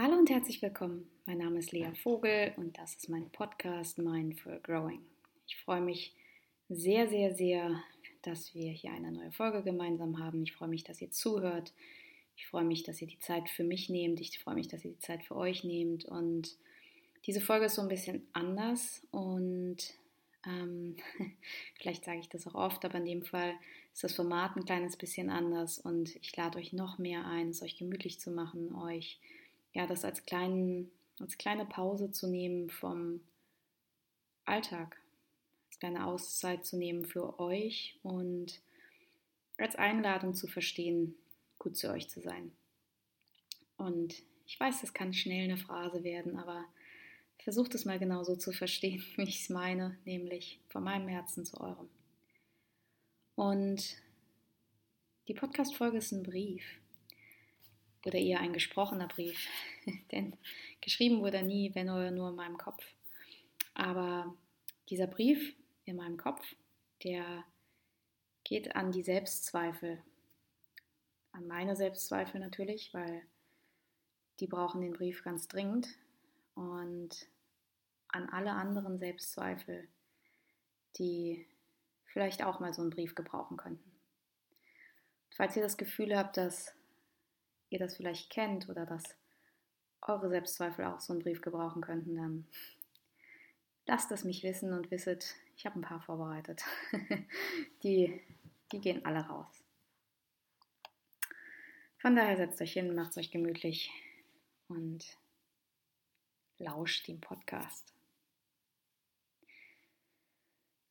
Hallo und herzlich willkommen. Mein Name ist Lea Vogel und das ist mein Podcast Mindful Growing. Ich freue mich sehr, sehr, sehr, dass wir hier eine neue Folge gemeinsam haben. Ich freue mich, dass ihr zuhört. Ich freue mich, dass ihr die Zeit für mich nehmt. Ich freue mich, dass ihr die Zeit für euch nehmt. Und diese Folge ist so ein bisschen anders und ähm, vielleicht sage ich das auch oft, aber in dem Fall ist das Format ein kleines bisschen anders und ich lade euch noch mehr ein, es euch gemütlich zu machen, euch ja, das als, kleinen, als kleine Pause zu nehmen vom Alltag, als kleine Auszeit zu nehmen für euch und als Einladung zu verstehen, gut zu euch zu sein. Und ich weiß, das kann schnell eine Phrase werden, aber versucht es mal genauso zu verstehen, wie ich es meine, nämlich von meinem Herzen zu eurem. Und die Podcast-Folge ist ein Brief oder eher ein gesprochener Brief, denn geschrieben wurde er nie, wenn nur, nur in meinem Kopf. Aber dieser Brief in meinem Kopf, der geht an die Selbstzweifel, an meine Selbstzweifel natürlich, weil die brauchen den Brief ganz dringend und an alle anderen Selbstzweifel, die vielleicht auch mal so einen Brief gebrauchen könnten. Falls ihr das Gefühl habt, dass ihr das vielleicht kennt oder dass eure Selbstzweifel auch so einen Brief gebrauchen könnten, dann lasst es mich wissen und wisset, ich habe ein paar vorbereitet. die, die gehen alle raus. Von daher setzt euch hin, macht es euch gemütlich und lauscht dem Podcast.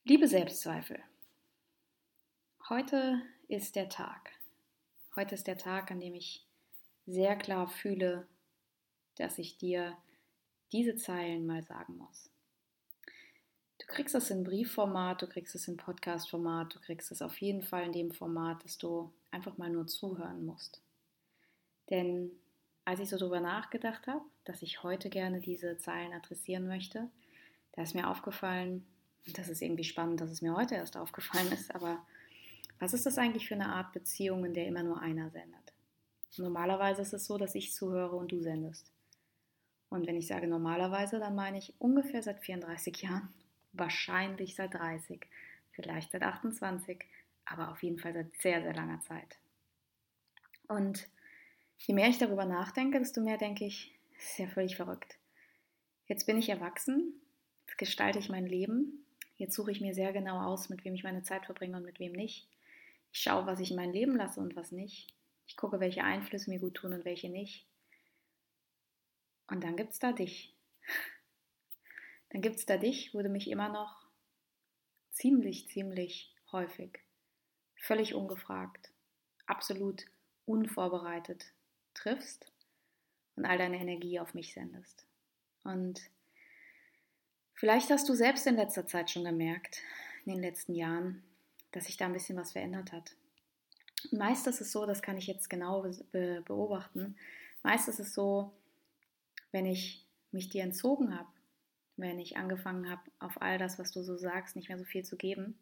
Liebe Selbstzweifel, heute ist der Tag. Heute ist der Tag, an dem ich sehr klar fühle, dass ich dir diese Zeilen mal sagen muss. Du kriegst es in Briefformat, du kriegst es in Podcastformat, du kriegst es auf jeden Fall in dem Format, dass du einfach mal nur zuhören musst. Denn als ich so darüber nachgedacht habe, dass ich heute gerne diese Zeilen adressieren möchte, da ist mir aufgefallen, und das ist irgendwie spannend, dass es mir heute erst aufgefallen ist, aber was ist das eigentlich für eine Art Beziehung, in der immer nur einer sendet? Normalerweise ist es so, dass ich zuhöre und du sendest. Und wenn ich sage normalerweise, dann meine ich ungefähr seit 34 Jahren, wahrscheinlich seit 30, vielleicht seit 28, aber auf jeden Fall seit sehr, sehr langer Zeit. Und je mehr ich darüber nachdenke, desto mehr denke ich, das ist ja völlig verrückt. Jetzt bin ich erwachsen, jetzt gestalte ich mein Leben, jetzt suche ich mir sehr genau aus, mit wem ich meine Zeit verbringe und mit wem nicht. Ich schaue, was ich in mein Leben lasse und was nicht. Ich gucke, welche Einflüsse mir gut tun und welche nicht. Und dann gibt es da dich. Dann gibt es da dich, wo du mich immer noch ziemlich, ziemlich häufig, völlig ungefragt, absolut unvorbereitet triffst und all deine Energie auf mich sendest. Und vielleicht hast du selbst in letzter Zeit schon gemerkt, in den letzten Jahren, dass sich da ein bisschen was verändert hat. Meist ist es so, das kann ich jetzt genau be beobachten, meist ist es so, wenn ich mich dir entzogen habe, wenn ich angefangen habe, auf all das, was du so sagst, nicht mehr so viel zu geben,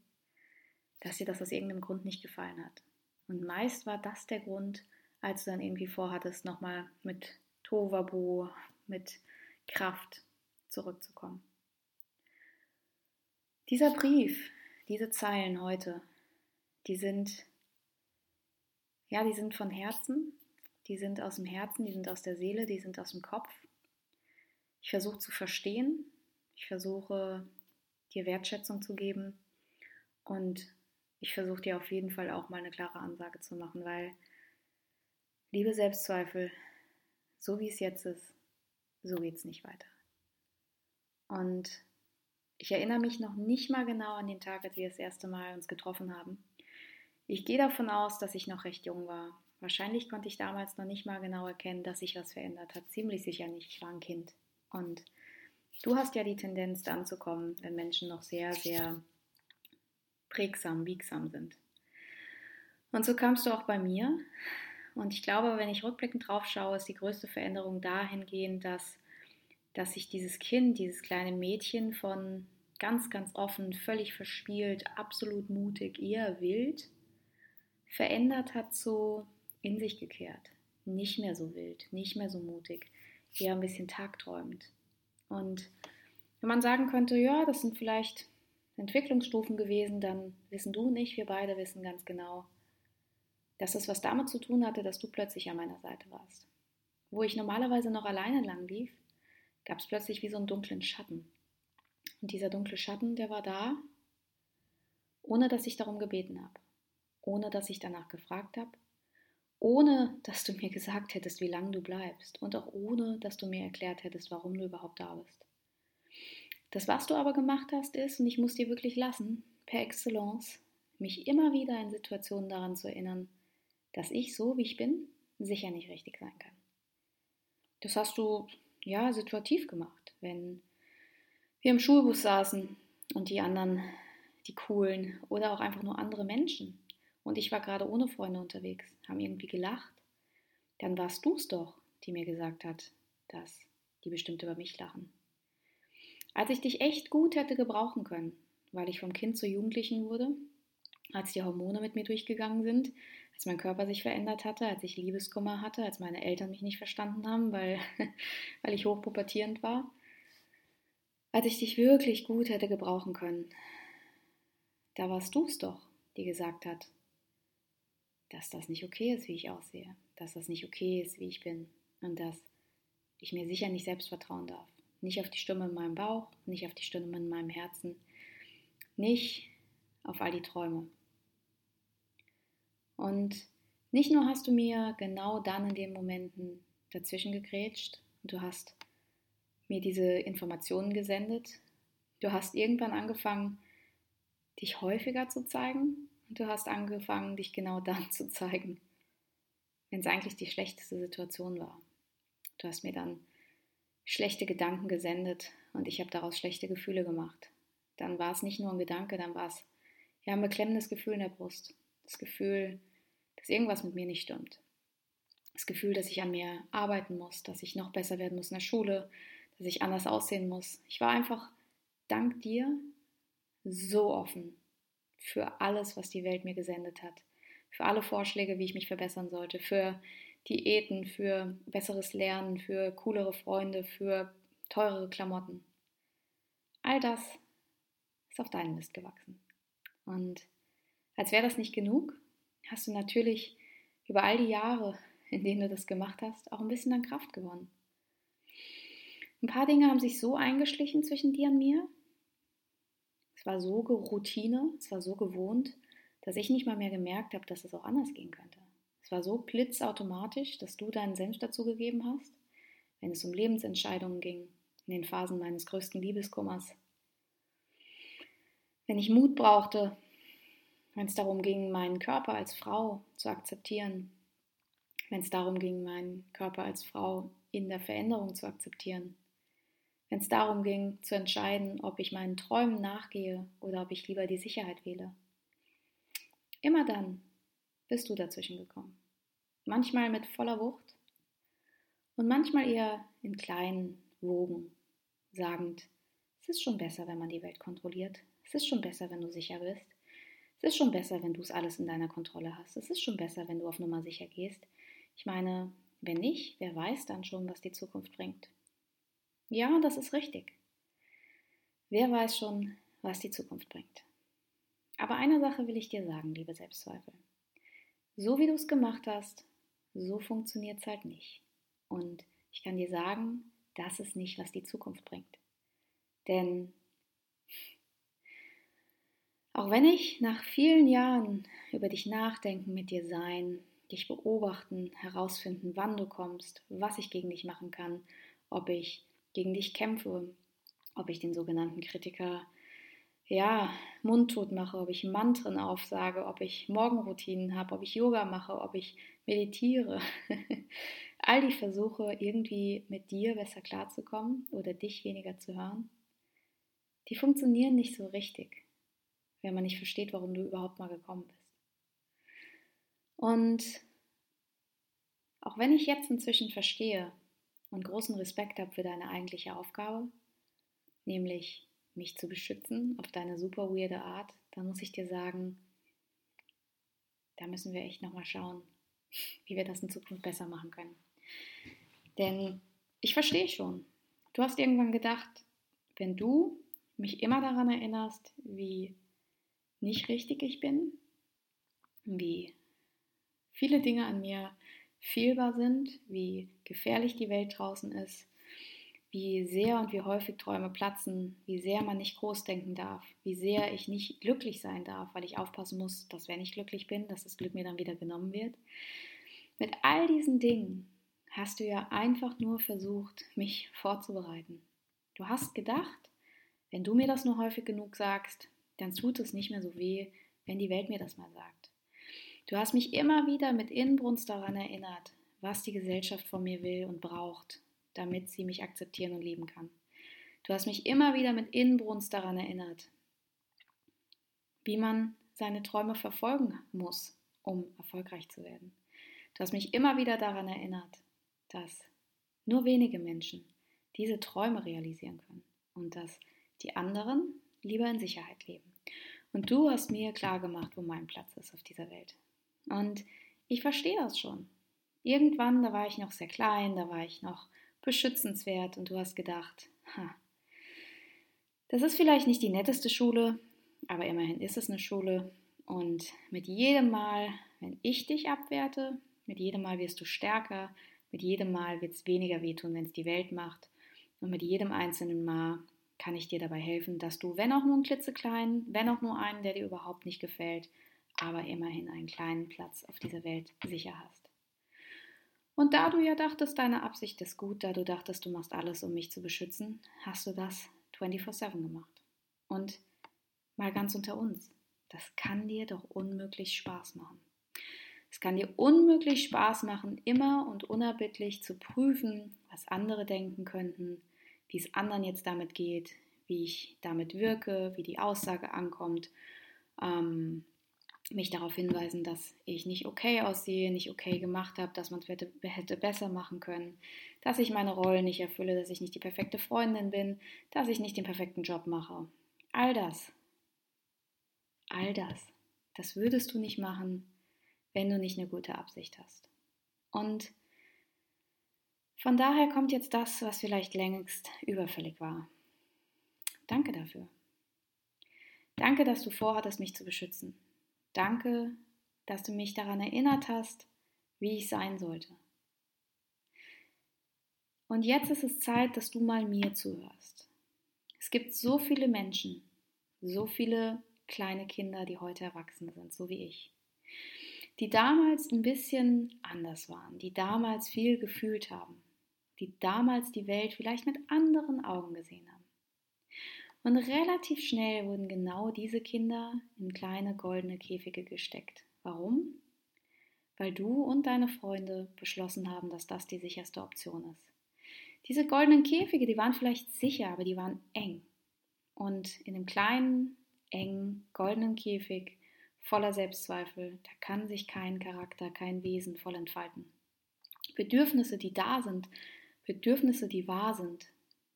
dass dir das aus irgendeinem Grund nicht gefallen hat. Und meist war das der Grund, als du dann irgendwie vorhattest, nochmal mit Tovabu, mit Kraft zurückzukommen. Dieser Brief, diese Zeilen heute, die sind ja, die sind von Herzen, die sind aus dem Herzen, die sind aus der Seele, die sind aus dem Kopf. Ich versuche zu verstehen, ich versuche dir Wertschätzung zu geben und ich versuche dir auf jeden Fall auch mal eine klare Ansage zu machen, weil liebe Selbstzweifel, so wie es jetzt ist, so geht es nicht weiter. Und ich erinnere mich noch nicht mal genau an den Tag, als wir das erste Mal uns getroffen haben. Ich gehe davon aus, dass ich noch recht jung war. Wahrscheinlich konnte ich damals noch nicht mal genau erkennen, dass sich was verändert hat. Ziemlich sicher nicht. Ich war ein Kind. Und du hast ja die Tendenz, dann zu kommen, wenn Menschen noch sehr, sehr prägsam, biegsam sind. Und so kamst du auch bei mir. Und ich glaube, wenn ich rückblickend drauf schaue, ist die größte Veränderung dahingehend, dass, dass sich dieses Kind, dieses kleine Mädchen von ganz, ganz offen, völlig verspielt, absolut mutig, eher wild, verändert hat, so in sich gekehrt. Nicht mehr so wild, nicht mehr so mutig, eher ein bisschen tagträumend. Und wenn man sagen könnte, ja, das sind vielleicht Entwicklungsstufen gewesen, dann wissen du und ich, wir beide wissen ganz genau, dass es was damit zu tun hatte, dass du plötzlich an meiner Seite warst. Wo ich normalerweise noch alleine lang lief, gab es plötzlich wie so einen dunklen Schatten. Und dieser dunkle Schatten, der war da, ohne dass ich darum gebeten habe, ohne dass ich danach gefragt habe, ohne dass du mir gesagt hättest, wie lange du bleibst und auch ohne dass du mir erklärt hättest, warum du überhaupt da bist. Das, was du aber gemacht hast, ist, und ich muss dir wirklich lassen, per Excellence, mich immer wieder in Situationen daran zu erinnern, dass ich so, wie ich bin, sicher nicht richtig sein kann. Das hast du ja situativ gemacht, wenn wir im Schulbus saßen und die anderen, die coolen oder auch einfach nur andere Menschen und ich war gerade ohne Freunde unterwegs, haben irgendwie gelacht, dann warst du es doch, die mir gesagt hat, dass die bestimmt über mich lachen. Als ich dich echt gut hätte gebrauchen können, weil ich vom Kind zur Jugendlichen wurde, als die Hormone mit mir durchgegangen sind, als mein Körper sich verändert hatte, als ich Liebeskummer hatte, als meine Eltern mich nicht verstanden haben, weil, weil ich hochpubertierend war, als ich dich wirklich gut hätte gebrauchen können, da warst du es doch, die gesagt hat, dass das nicht okay ist, wie ich aussehe, dass das nicht okay ist, wie ich bin. Und dass ich mir sicher nicht selbst vertrauen darf. Nicht auf die Stimme in meinem Bauch, nicht auf die Stimme in meinem Herzen, nicht auf all die Träume. Und nicht nur hast du mir genau dann in den Momenten dazwischen gegrätscht, du hast mir diese Informationen gesendet, du hast irgendwann angefangen, dich häufiger zu zeigen und du hast angefangen, dich genau dann zu zeigen, wenn es eigentlich die schlechteste Situation war. Du hast mir dann schlechte Gedanken gesendet und ich habe daraus schlechte Gefühle gemacht. Dann war es nicht nur ein Gedanke, dann war es ja ein beklemmendes Gefühl in der Brust. Das Gefühl, dass irgendwas mit mir nicht stimmt. Das Gefühl, dass ich an mir arbeiten muss, dass ich noch besser werden muss in der Schule, dass ich anders aussehen muss. Ich war einfach dank dir so offen für alles, was die Welt mir gesendet hat. Für alle Vorschläge, wie ich mich verbessern sollte. Für Diäten, für besseres Lernen, für coolere Freunde, für teurere Klamotten. All das ist auf deinen Mist gewachsen. Und als wäre das nicht genug, hast du natürlich über all die Jahre, in denen du das gemacht hast, auch ein bisschen an Kraft gewonnen. Ein paar Dinge haben sich so eingeschlichen zwischen dir und mir, es war so Routine, es war so gewohnt, dass ich nicht mal mehr gemerkt habe, dass es auch anders gehen könnte. Es war so blitzautomatisch, dass du deinen Senf dazugegeben hast, wenn es um Lebensentscheidungen ging, in den Phasen meines größten Liebeskummers. Wenn ich Mut brauchte, wenn es darum ging, meinen Körper als Frau zu akzeptieren, wenn es darum ging, meinen Körper als Frau in der Veränderung zu akzeptieren, wenn es darum ging zu entscheiden, ob ich meinen Träumen nachgehe oder ob ich lieber die Sicherheit wähle. Immer dann bist du dazwischen gekommen. Manchmal mit voller Wucht und manchmal eher in kleinen Wogen, sagend, es ist schon besser, wenn man die Welt kontrolliert. Es ist schon besser, wenn du sicher bist. Es ist schon besser, wenn du es alles in deiner Kontrolle hast. Es ist schon besser, wenn du auf Nummer sicher gehst. Ich meine, wenn nicht, wer weiß dann schon, was die Zukunft bringt. Ja, das ist richtig. Wer weiß schon, was die Zukunft bringt. Aber eine Sache will ich dir sagen, liebe Selbstzweifel. So wie du es gemacht hast, so funktioniert es halt nicht. Und ich kann dir sagen, das ist nicht, was die Zukunft bringt. Denn auch wenn ich nach vielen Jahren über dich nachdenken, mit dir sein, dich beobachten, herausfinden, wann du kommst, was ich gegen dich machen kann, ob ich gegen dich kämpfe, ob ich den sogenannten Kritiker ja, mundtot mache, ob ich Mantren aufsage, ob ich Morgenroutinen habe, ob ich Yoga mache, ob ich meditiere. All die Versuche, irgendwie mit dir besser klarzukommen oder dich weniger zu hören, die funktionieren nicht so richtig, wenn man nicht versteht, warum du überhaupt mal gekommen bist. Und auch wenn ich jetzt inzwischen verstehe, und großen Respekt habe für deine eigentliche Aufgabe, nämlich mich zu beschützen auf deine super weirde Art, dann muss ich dir sagen, da müssen wir echt nochmal schauen, wie wir das in Zukunft besser machen können. Denn ich verstehe schon. Du hast irgendwann gedacht, wenn du mich immer daran erinnerst, wie nicht richtig ich bin, wie viele Dinge an mir fehlbar sind, wie gefährlich die Welt draußen ist, wie sehr und wie häufig Träume platzen, wie sehr man nicht groß denken darf, wie sehr ich nicht glücklich sein darf, weil ich aufpassen muss, dass wenn ich glücklich bin, dass das Glück mir dann wieder genommen wird. Mit all diesen Dingen hast du ja einfach nur versucht, mich vorzubereiten. Du hast gedacht, wenn du mir das nur häufig genug sagst, dann tut es nicht mehr so weh, wenn die Welt mir das mal sagt. Du hast mich immer wieder mit Inbrunst daran erinnert, was die Gesellschaft von mir will und braucht, damit sie mich akzeptieren und lieben kann. Du hast mich immer wieder mit Inbrunst daran erinnert, wie man seine Träume verfolgen muss, um erfolgreich zu werden. Du hast mich immer wieder daran erinnert, dass nur wenige Menschen diese Träume realisieren können und dass die anderen lieber in Sicherheit leben. Und du hast mir klar gemacht, wo mein Platz ist auf dieser Welt. Und ich verstehe das schon. Irgendwann, da war ich noch sehr klein, da war ich noch beschützenswert und du hast gedacht, ha, das ist vielleicht nicht die netteste Schule, aber immerhin ist es eine Schule. Und mit jedem Mal, wenn ich dich abwerte, mit jedem Mal wirst du stärker, mit jedem Mal wird es weniger wehtun, wenn es die Welt macht. Und mit jedem einzelnen Mal kann ich dir dabei helfen, dass du, wenn auch nur einen klitzekleinen, wenn auch nur einen, der dir überhaupt nicht gefällt, aber immerhin einen kleinen Platz auf dieser Welt sicher hast. Und da du ja dachtest, deine Absicht ist gut, da du dachtest, du machst alles, um mich zu beschützen, hast du das 24/7 gemacht. Und mal ganz unter uns, das kann dir doch unmöglich Spaß machen. Es kann dir unmöglich Spaß machen, immer und unerbittlich zu prüfen, was andere denken könnten, wie es anderen jetzt damit geht, wie ich damit wirke, wie die Aussage ankommt, ähm, mich darauf hinweisen, dass ich nicht okay aussehe, nicht okay gemacht habe, dass man es hätte, hätte besser machen können, dass ich meine Rolle nicht erfülle, dass ich nicht die perfekte Freundin bin, dass ich nicht den perfekten Job mache. All das, all das, das würdest du nicht machen, wenn du nicht eine gute Absicht hast. Und von daher kommt jetzt das, was vielleicht längst überfällig war. Danke dafür. Danke, dass du vorhattest, mich zu beschützen. Danke, dass du mich daran erinnert hast, wie ich sein sollte. Und jetzt ist es Zeit, dass du mal mir zuhörst. Es gibt so viele Menschen, so viele kleine Kinder, die heute erwachsen sind, so wie ich, die damals ein bisschen anders waren, die damals viel gefühlt haben, die damals die Welt vielleicht mit anderen Augen gesehen haben. Und relativ schnell wurden genau diese Kinder in kleine goldene Käfige gesteckt. Warum? Weil du und deine Freunde beschlossen haben, dass das die sicherste Option ist. Diese goldenen Käfige, die waren vielleicht sicher, aber die waren eng. Und in dem kleinen, engen, goldenen Käfig voller Selbstzweifel, da kann sich kein Charakter, kein Wesen voll entfalten. Bedürfnisse, die da sind, Bedürfnisse, die wahr sind,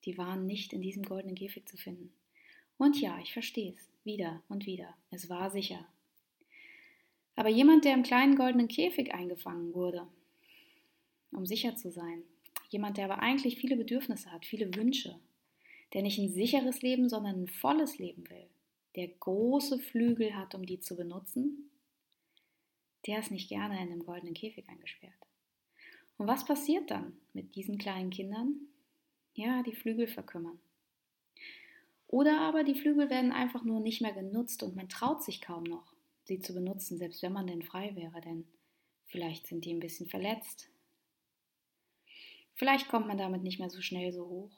die waren nicht in diesem goldenen Käfig zu finden. Und ja, ich verstehe es, wieder und wieder, es war sicher. Aber jemand, der im kleinen goldenen Käfig eingefangen wurde, um sicher zu sein, jemand, der aber eigentlich viele Bedürfnisse hat, viele Wünsche, der nicht ein sicheres Leben, sondern ein volles Leben will, der große Flügel hat, um die zu benutzen, der ist nicht gerne in einem goldenen Käfig eingesperrt. Und was passiert dann mit diesen kleinen Kindern? Ja, die Flügel verkümmern. Oder aber die Flügel werden einfach nur nicht mehr genutzt und man traut sich kaum noch, sie zu benutzen, selbst wenn man denn frei wäre, denn vielleicht sind die ein bisschen verletzt. Vielleicht kommt man damit nicht mehr so schnell so hoch.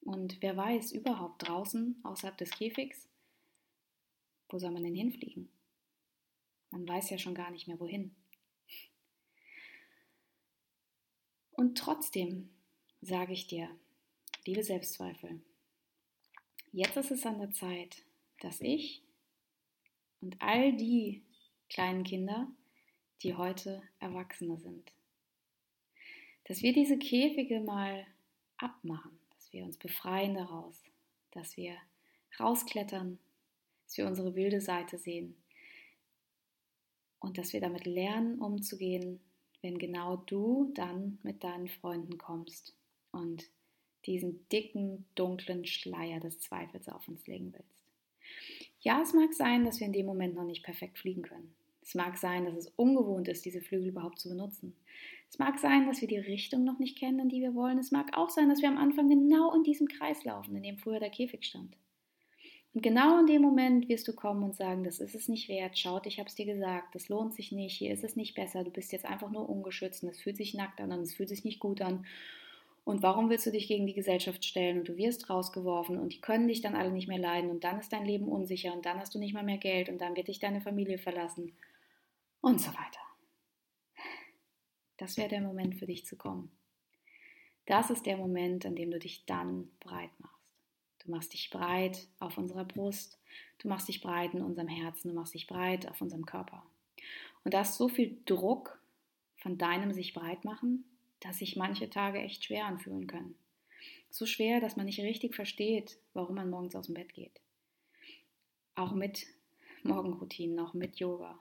Und wer weiß überhaupt draußen, außerhalb des Käfigs, wo soll man denn hinfliegen? Man weiß ja schon gar nicht mehr wohin. Und trotzdem sage ich dir, liebe Selbstzweifel, jetzt ist es an der Zeit, dass ich und all die kleinen Kinder, die heute Erwachsene sind, dass wir diese Käfige mal abmachen, dass wir uns befreien daraus, dass wir rausklettern, dass wir unsere wilde Seite sehen und dass wir damit lernen, umzugehen wenn genau du dann mit deinen Freunden kommst und diesen dicken, dunklen Schleier des Zweifels auf uns legen willst. Ja, es mag sein, dass wir in dem Moment noch nicht perfekt fliegen können. Es mag sein, dass es ungewohnt ist, diese Flügel überhaupt zu benutzen. Es mag sein, dass wir die Richtung noch nicht kennen, in die wir wollen. Es mag auch sein, dass wir am Anfang genau in diesem Kreis laufen, in dem früher der Käfig stand. Und genau in dem Moment wirst du kommen und sagen, das ist es nicht wert, schaut, ich habe es dir gesagt, das lohnt sich nicht, hier ist es nicht besser, du bist jetzt einfach nur ungeschützt und es fühlt sich nackt an und es fühlt sich nicht gut an. Und warum willst du dich gegen die Gesellschaft stellen und du wirst rausgeworfen und die können dich dann alle nicht mehr leiden und dann ist dein Leben unsicher und dann hast du nicht mal mehr Geld und dann wird dich deine Familie verlassen und so weiter. Das wäre der Moment für dich zu kommen. Das ist der Moment, an dem du dich dann breit machst. Du machst dich breit auf unserer Brust, du machst dich breit in unserem Herzen, du machst dich breit auf unserem Körper. Und da ist so viel Druck von deinem sich breit machen, dass sich manche Tage echt schwer anfühlen können. So schwer, dass man nicht richtig versteht, warum man morgens aus dem Bett geht. Auch mit Morgenroutinen, auch mit Yoga,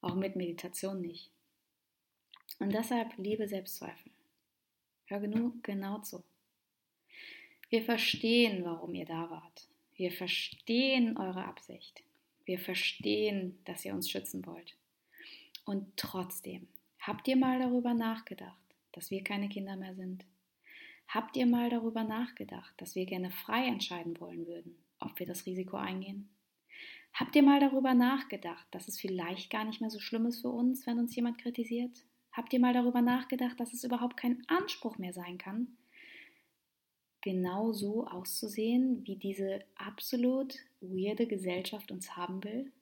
auch mit Meditation nicht. Und deshalb liebe Selbstzweifel. Hör genug genau zu. Wir verstehen, warum ihr da wart. Wir verstehen eure Absicht. Wir verstehen, dass ihr uns schützen wollt. Und trotzdem, habt ihr mal darüber nachgedacht, dass wir keine Kinder mehr sind? Habt ihr mal darüber nachgedacht, dass wir gerne frei entscheiden wollen würden, ob wir das Risiko eingehen? Habt ihr mal darüber nachgedacht, dass es vielleicht gar nicht mehr so schlimm ist für uns, wenn uns jemand kritisiert? Habt ihr mal darüber nachgedacht, dass es überhaupt kein Anspruch mehr sein kann, genau so auszusehen, wie diese absolut weirde Gesellschaft uns haben will?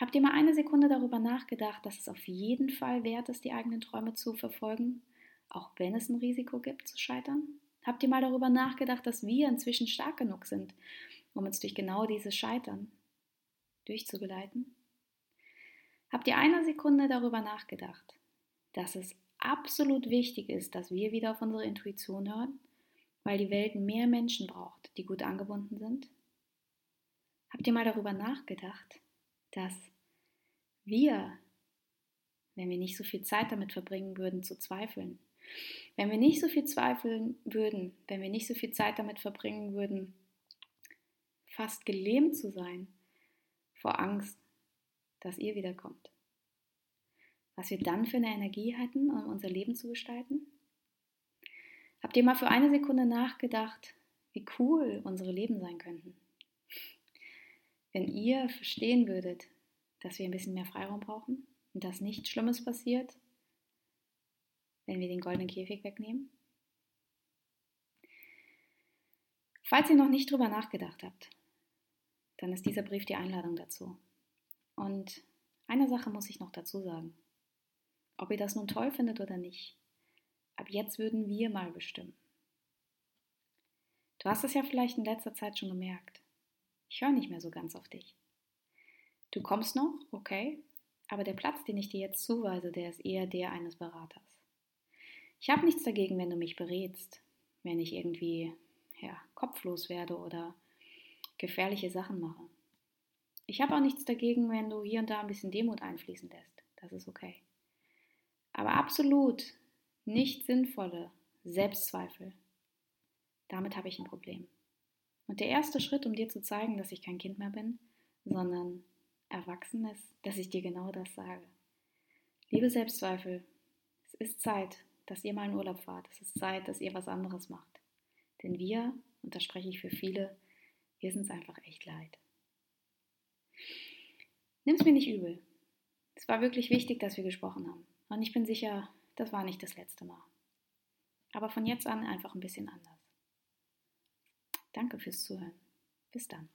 Habt ihr mal eine Sekunde darüber nachgedacht, dass es auf jeden Fall wert ist, die eigenen Träume zu verfolgen, auch wenn es ein Risiko gibt, zu scheitern? Habt ihr mal darüber nachgedacht, dass wir inzwischen stark genug sind, um uns durch genau dieses Scheitern durchzugeleiten? Habt ihr eine Sekunde darüber nachgedacht, dass es absolut wichtig ist, dass wir wieder auf unsere Intuition hören weil die Welt mehr Menschen braucht, die gut angebunden sind? Habt ihr mal darüber nachgedacht, dass wir, wenn wir nicht so viel Zeit damit verbringen würden, zu zweifeln, wenn wir nicht so viel zweifeln würden, wenn wir nicht so viel Zeit damit verbringen würden, fast gelähmt zu sein vor Angst, dass ihr wiederkommt, was wir dann für eine Energie hätten, um unser Leben zu gestalten? Habt ihr mal für eine Sekunde nachgedacht, wie cool unsere Leben sein könnten? Wenn ihr verstehen würdet, dass wir ein bisschen mehr Freiraum brauchen und dass nichts Schlimmes passiert, wenn wir den goldenen Käfig wegnehmen? Falls ihr noch nicht drüber nachgedacht habt, dann ist dieser Brief die Einladung dazu. Und eine Sache muss ich noch dazu sagen. Ob ihr das nun toll findet oder nicht, Ab jetzt würden wir mal bestimmen. Du hast es ja vielleicht in letzter Zeit schon gemerkt. Ich höre nicht mehr so ganz auf dich. Du kommst noch, okay, aber der Platz, den ich dir jetzt zuweise, der ist eher der eines Beraters. Ich habe nichts dagegen, wenn du mich berätst, wenn ich irgendwie ja, kopflos werde oder gefährliche Sachen mache. Ich habe auch nichts dagegen, wenn du hier und da ein bisschen Demut einfließen lässt. Das ist okay. Aber absolut nicht sinnvolle Selbstzweifel, damit habe ich ein Problem. Und der erste Schritt, um dir zu zeigen, dass ich kein Kind mehr bin, sondern erwachsen ist, dass ich dir genau das sage. Liebe Selbstzweifel, es ist Zeit, dass ihr mal in Urlaub fahrt. Es ist Zeit, dass ihr was anderes macht. Denn wir, und da spreche ich für viele, wir sind es einfach echt leid. Nimm es mir nicht übel. Es war wirklich wichtig, dass wir gesprochen haben. Und ich bin sicher, das war nicht das letzte Mal. Aber von jetzt an einfach ein bisschen anders. Danke fürs Zuhören. Bis dann.